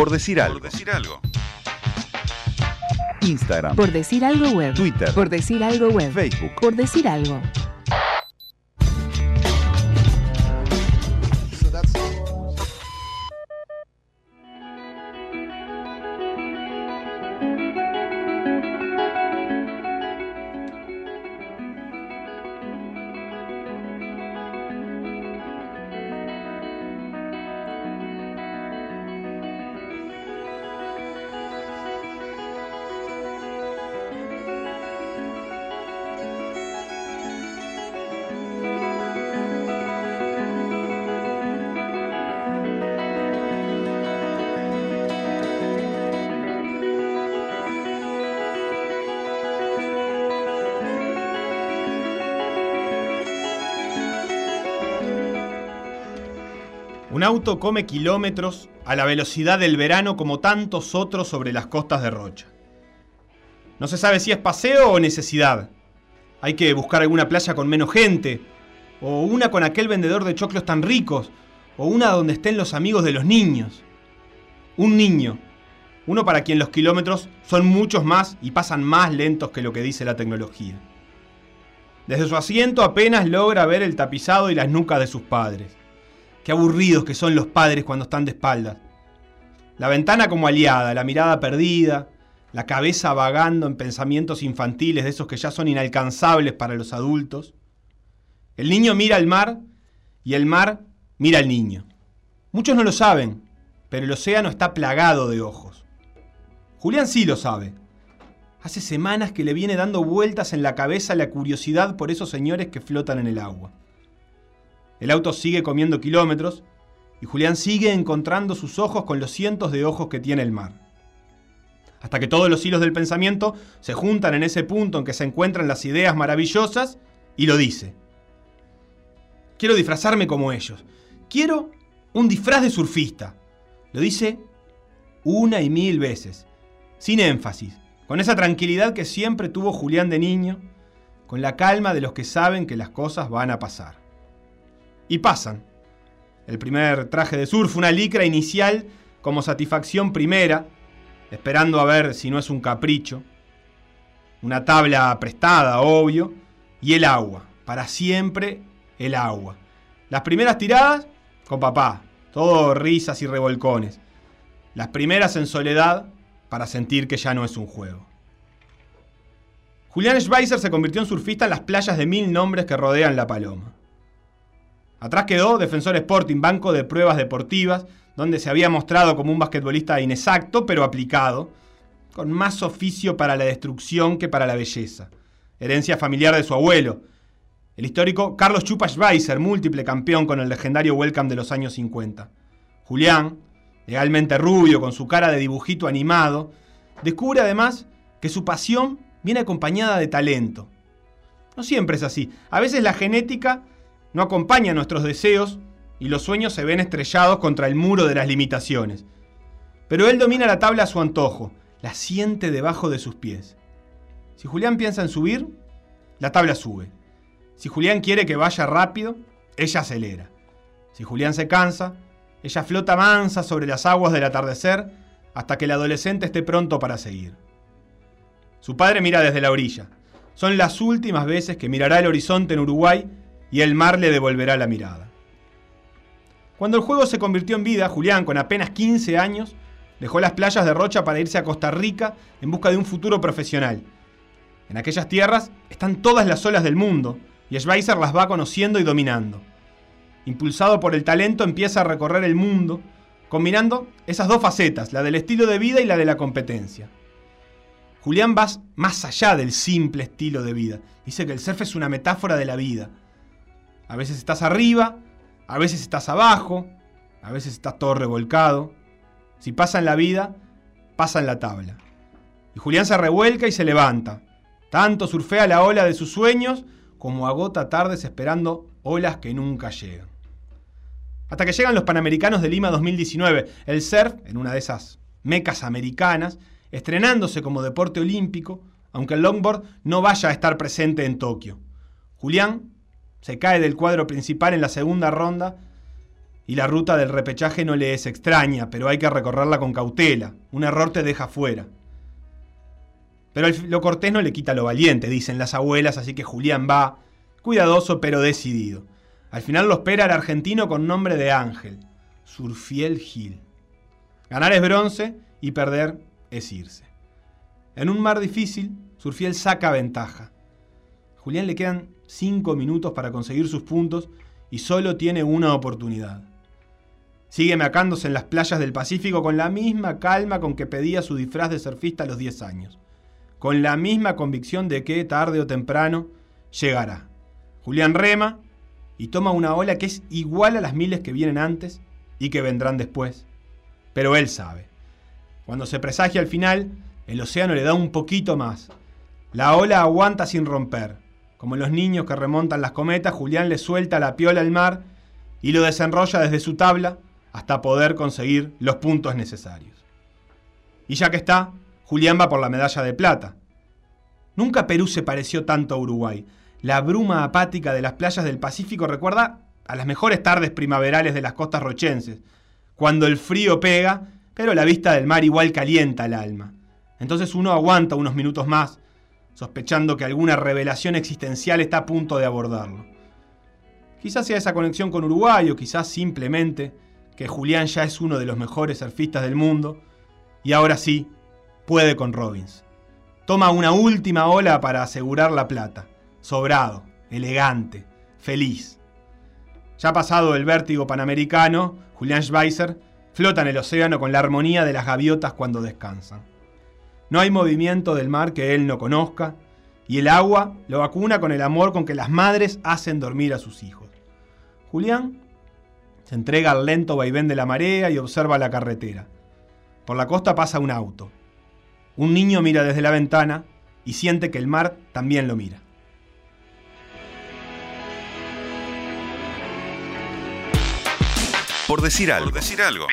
Por decir algo. Por decir algo. Instagram. Por decir algo web. Twitter. Por decir algo web. Facebook. Por decir algo. Un auto come kilómetros a la velocidad del verano como tantos otros sobre las costas de Rocha. No se sabe si es paseo o necesidad. Hay que buscar alguna playa con menos gente, o una con aquel vendedor de choclos tan ricos, o una donde estén los amigos de los niños. Un niño, uno para quien los kilómetros son muchos más y pasan más lentos que lo que dice la tecnología. Desde su asiento apenas logra ver el tapizado y las nucas de sus padres. Qué aburridos que son los padres cuando están de espaldas. La ventana como aliada, la mirada perdida, la cabeza vagando en pensamientos infantiles de esos que ya son inalcanzables para los adultos. El niño mira al mar y el mar mira al niño. Muchos no lo saben, pero el océano está plagado de ojos. Julián sí lo sabe. Hace semanas que le viene dando vueltas en la cabeza la curiosidad por esos señores que flotan en el agua. El auto sigue comiendo kilómetros y Julián sigue encontrando sus ojos con los cientos de ojos que tiene el mar. Hasta que todos los hilos del pensamiento se juntan en ese punto en que se encuentran las ideas maravillosas y lo dice. Quiero disfrazarme como ellos. Quiero un disfraz de surfista. Lo dice una y mil veces, sin énfasis, con esa tranquilidad que siempre tuvo Julián de niño, con la calma de los que saben que las cosas van a pasar. Y pasan. El primer traje de surf, una licra inicial como satisfacción primera, esperando a ver si no es un capricho. Una tabla prestada, obvio, y el agua, para siempre el agua. Las primeras tiradas con papá, todo risas y revolcones. Las primeras en soledad para sentir que ya no es un juego. Julián Schweizer se convirtió en surfista en las playas de mil nombres que rodean La Paloma. Atrás quedó Defensor Sporting, banco de pruebas deportivas, donde se había mostrado como un basquetbolista inexacto, pero aplicado, con más oficio para la destrucción que para la belleza. Herencia familiar de su abuelo, el histórico Carlos Chupa Schweizer, múltiple campeón con el legendario Welcome de los años 50. Julián, legalmente rubio, con su cara de dibujito animado, descubre además que su pasión viene acompañada de talento. No siempre es así. A veces la genética no acompaña nuestros deseos y los sueños se ven estrellados contra el muro de las limitaciones. Pero él domina la tabla a su antojo, la siente debajo de sus pies. Si Julián piensa en subir, la tabla sube. Si Julián quiere que vaya rápido, ella acelera. Si Julián se cansa, ella flota mansa sobre las aguas del atardecer hasta que el adolescente esté pronto para seguir. Su padre mira desde la orilla. Son las últimas veces que mirará el horizonte en Uruguay y el mar le devolverá la mirada. Cuando el juego se convirtió en vida, Julián, con apenas 15 años, dejó las playas de Rocha para irse a Costa Rica en busca de un futuro profesional. En aquellas tierras están todas las olas del mundo y Schweizer las va conociendo y dominando. Impulsado por el talento, empieza a recorrer el mundo, combinando esas dos facetas, la del estilo de vida y la de la competencia. Julián va más allá del simple estilo de vida. Dice que el surf es una metáfora de la vida. A veces estás arriba, a veces estás abajo, a veces estás todo revolcado. Si pasa en la vida, pasa en la tabla. Y Julián se revuelca y se levanta. Tanto surfea la ola de sus sueños como agota tardes esperando olas que nunca llegan. Hasta que llegan los Panamericanos de Lima 2019, el surf, en una de esas mecas americanas, estrenándose como deporte olímpico, aunque el longboard no vaya a estar presente en Tokio. Julián se cae del cuadro principal en la segunda ronda y la ruta del repechaje no le es extraña, pero hay que recorrerla con cautela. Un error te deja fuera. Pero lo cortés no le quita lo valiente, dicen las abuelas, así que Julián va, cuidadoso pero decidido. Al final lo espera el argentino con nombre de Ángel, Surfiel Gil. Ganar es bronce y perder es irse. En un mar difícil, Surfiel saca ventaja. Julián le quedan cinco minutos para conseguir sus puntos y solo tiene una oportunidad. Sigue macándose en las playas del Pacífico con la misma calma con que pedía su disfraz de surfista a los 10 años, con la misma convicción de que tarde o temprano llegará. Julián rema y toma una ola que es igual a las miles que vienen antes y que vendrán después. Pero él sabe. Cuando se presagia al final, el océano le da un poquito más. La ola aguanta sin romper. Como los niños que remontan las cometas, Julián le suelta la piola al mar y lo desenrolla desde su tabla hasta poder conseguir los puntos necesarios. Y ya que está, Julián va por la medalla de plata. Nunca Perú se pareció tanto a Uruguay. La bruma apática de las playas del Pacífico recuerda a las mejores tardes primaverales de las costas rochenses, cuando el frío pega, pero la vista del mar igual calienta el alma. Entonces uno aguanta unos minutos más, sospechando que alguna revelación existencial está a punto de abordarlo. Quizás sea esa conexión con Uruguay o quizás simplemente que Julián ya es uno de los mejores surfistas del mundo y ahora sí puede con Robbins. Toma una última ola para asegurar la plata. Sobrado, elegante, feliz. Ya pasado el vértigo panamericano, Julián Schweizer flota en el océano con la armonía de las gaviotas cuando descansan. No hay movimiento del mar que él no conozca, y el agua lo vacuna con el amor con que las madres hacen dormir a sus hijos. Julián se entrega al lento vaivén de la marea y observa la carretera. Por la costa pasa un auto. Un niño mira desde la ventana y siente que el mar también lo mira. Por decir algo. Por decir algo.